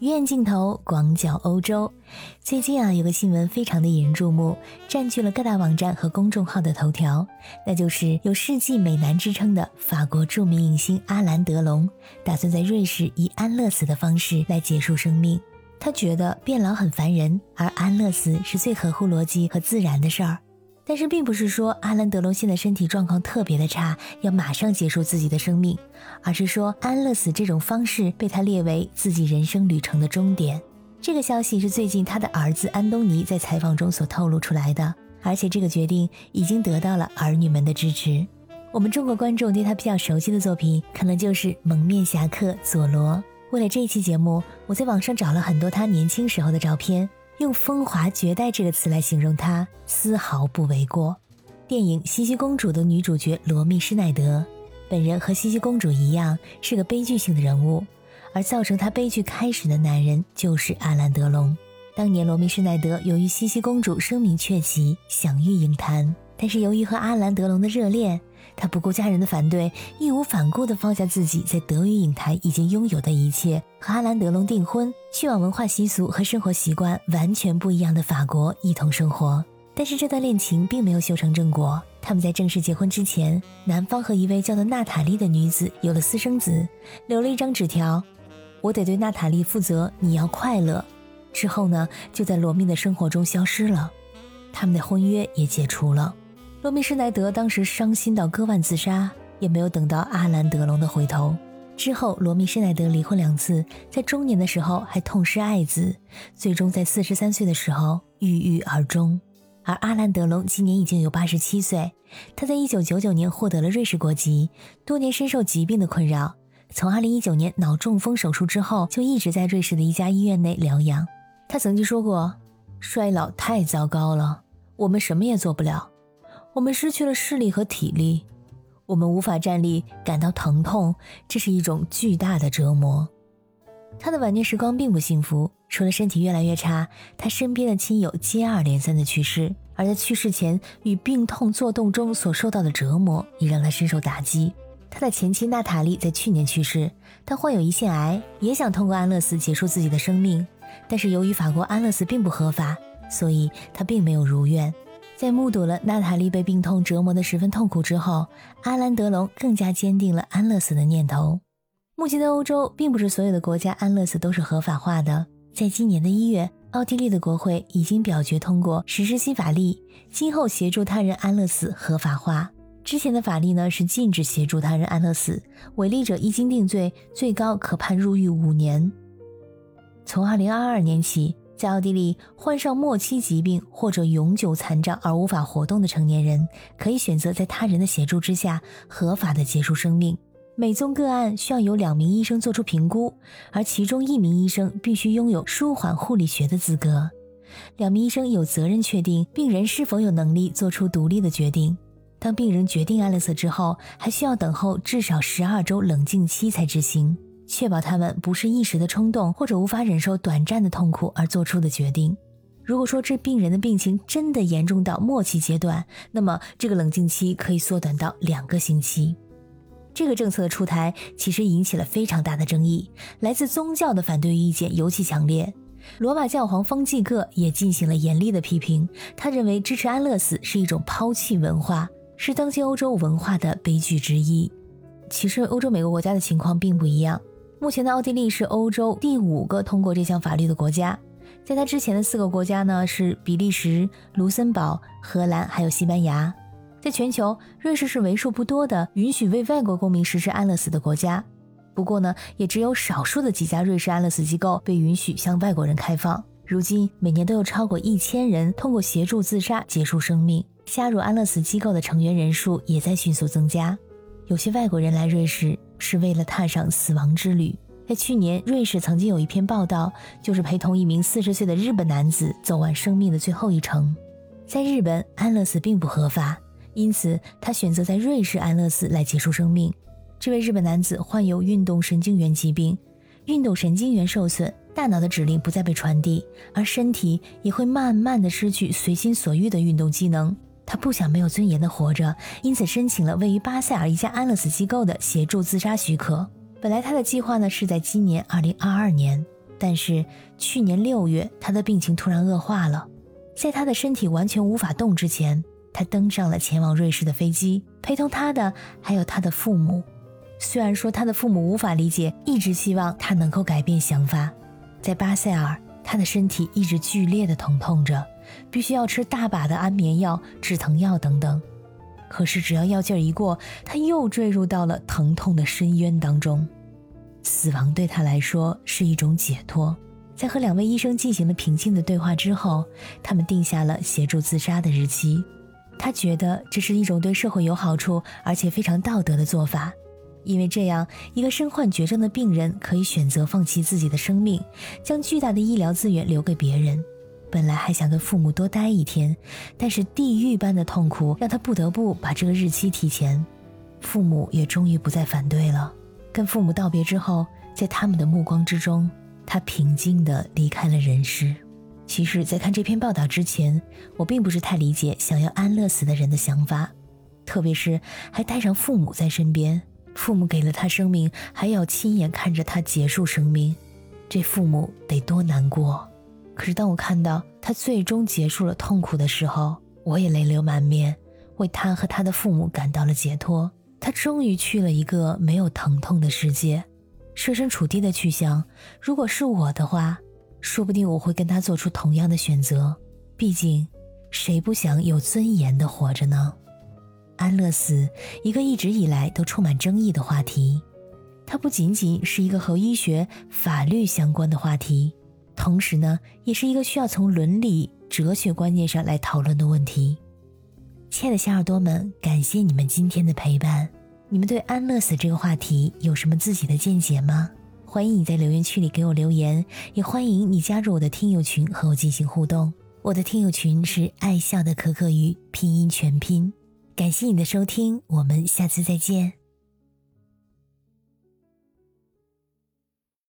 鱼眼镜头广角欧洲，最近啊有个新闻非常的引人注目，占据了各大网站和公众号的头条，那就是有世纪美男之称的法国著名影星阿兰·德龙，打算在瑞士以安乐死的方式来结束生命。他觉得变老很烦人，而安乐死是最合乎逻辑和自然的事儿。但是并不是说阿兰德龙现在身体状况特别的差，要马上结束自己的生命，而是说安乐死这种方式被他列为自己人生旅程的终点。这个消息是最近他的儿子安东尼在采访中所透露出来的，而且这个决定已经得到了儿女们的支持。我们中国观众对他比较熟悉的作品，可能就是《蒙面侠客佐罗》。为了这一期节目，我在网上找了很多他年轻时候的照片。用“风华绝代”这个词来形容她，丝毫不为过。电影《茜茜公主》的女主角罗密施奈德，本人和茜茜公主一样是个悲剧性的人物，而造成她悲剧开始的男人就是阿兰·德龙。当年罗密施奈德由于茜茜公主声名鹊起，享誉影坛。但是由于和阿兰·德龙的热恋，他不顾家人的反对，义无反顾地放下自己在德语影坛已经拥有的一切，和阿兰·德龙订婚，去往文化习俗和生活习惯完全不一样的法国一同生活。但是这段恋情并没有修成正果。他们在正式结婚之前，男方和一位叫做娜塔莉的女子有了私生子，留了一张纸条：“我得对娜塔莉负责，你要快乐。”之后呢，就在罗密的生活中消失了，他们的婚约也解除了。罗密施奈德当时伤心到割腕自杀，也没有等到阿兰·德龙的回头。之后，罗密施奈德离婚两次，在中年的时候还痛失爱子，最终在四十三岁的时候郁郁而终。而阿兰·德龙今年已经有八十七岁，他在一九九九年获得了瑞士国籍，多年深受疾病的困扰，从二零一九年脑中风手术之后，就一直在瑞士的一家医院内疗养。他曾经说过：“衰老太糟糕了，我们什么也做不了。”我们失去了视力和体力，我们无法站立，感到疼痛，这是一种巨大的折磨。他的晚年时光并不幸福，除了身体越来越差，他身边的亲友接二连三的去世，而在去世前与病痛作斗中所受到的折磨也让他深受打击。他的前妻娜塔莉在去年去世，她患有胰腺癌，也想通过安乐死结束自己的生命，但是由于法国安乐死并不合法，所以她并没有如愿。在目睹了娜塔莉被病痛折磨得十分痛苦之后，阿兰·德龙更加坚定了安乐死的念头。目前的欧洲，并不是所有的国家安乐死都是合法化的。在今年的一月，奥地利的国会已经表决通过实施新法律，今后协助他人安乐死合法化。之前的法律呢是禁止协助他人安乐死，违例者一经定罪，最高可判入狱五年。从二零二二年起。在奥地利，患上末期疾病或者永久残障而无法活动的成年人，可以选择在他人的协助之下合法的结束生命。每宗个案需要有两名医生做出评估，而其中一名医生必须拥有舒缓护理学的资格。两名医生有责任确定病人是否有能力做出独立的决定。当病人决定安乐死之后，还需要等候至少十二周冷静期才执行。确保他们不是一时的冲动或者无法忍受短暂的痛苦而做出的决定。如果说这病人的病情真的严重到末期阶段，那么这个冷静期可以缩短到两个星期。这个政策的出台其实引起了非常大的争议，来自宗教的反对意见尤其强烈。罗马教皇方济各也进行了严厉的批评，他认为支持安乐死是一种抛弃文化，是当今欧洲文化的悲剧之一。其实，欧洲每个国家的情况并不一样。目前的奥地利是欧洲第五个通过这项法律的国家，在它之前的四个国家呢是比利时、卢森堡、荷兰还有西班牙。在全球，瑞士是为数不多的允许为外国公民实施安乐死的国家。不过呢，也只有少数的几家瑞士安乐死机构被允许向外国人开放。如今，每年都有超过一千人通过协助自杀结束生命。加入安乐死机构的成员人数也在迅速增加。有些外国人来瑞士。是为了踏上死亡之旅。在去年，瑞士曾经有一篇报道，就是陪同一名四十岁的日本男子走完生命的最后一程。在日本，安乐死并不合法，因此他选择在瑞士安乐死来结束生命。这位日本男子患有运动神经元疾病，运动神经元受损，大脑的指令不再被传递，而身体也会慢慢的失去随心所欲的运动机能。他不想没有尊严的活着，因此申请了位于巴塞尔一家安乐死机构的协助自杀许可。本来他的计划呢是在今年二零二二年，但是去年六月，他的病情突然恶化了。在他的身体完全无法动之前，他登上了前往瑞士的飞机，陪同他的还有他的父母。虽然说他的父母无法理解，一直希望他能够改变想法。在巴塞尔，他的身体一直剧烈的疼痛着，必须要吃大把的安眠药、止疼药等等。可是只要药劲儿一过，他又坠入到了疼痛的深渊当中。死亡对他来说是一种解脱。在和两位医生进行了平静的对话之后，他们定下了协助自杀的日期。他觉得这是一种对社会有好处而且非常道德的做法，因为这样一个身患绝症的病人可以选择放弃自己的生命，将巨大的医疗资源留给别人。本来还想跟父母多待一天，但是地狱般的痛苦让他不得不把这个日期提前。父母也终于不再反对了。跟父母道别之后，在他们的目光之中，他平静地离开了人世。其实，在看这篇报道之前，我并不是太理解想要安乐死的人的想法，特别是还带上父母在身边，父母给了他生命，还要亲眼看着他结束生命，这父母得多难过。可是，当我看到他最终结束了痛苦的时候，我也泪流满面，为他和他的父母感到了解脱。他终于去了一个没有疼痛的世界，设身处地的去想，如果是我的话，说不定我会跟他做出同样的选择。毕竟，谁不想有尊严的活着呢？安乐死，一个一直以来都充满争议的话题，它不仅仅是一个和医学、法律相关的话题，同时呢，也是一个需要从伦理、哲学观念上来讨论的问题。亲爱的小耳朵们，感谢你们今天的陪伴。你们对安乐死这个话题有什么自己的见解吗？欢迎你在留言区里给我留言，也欢迎你加入我的听友群和我进行互动。我的听友群是爱笑的可可鱼拼音全拼。感谢你的收听，我们下次再见。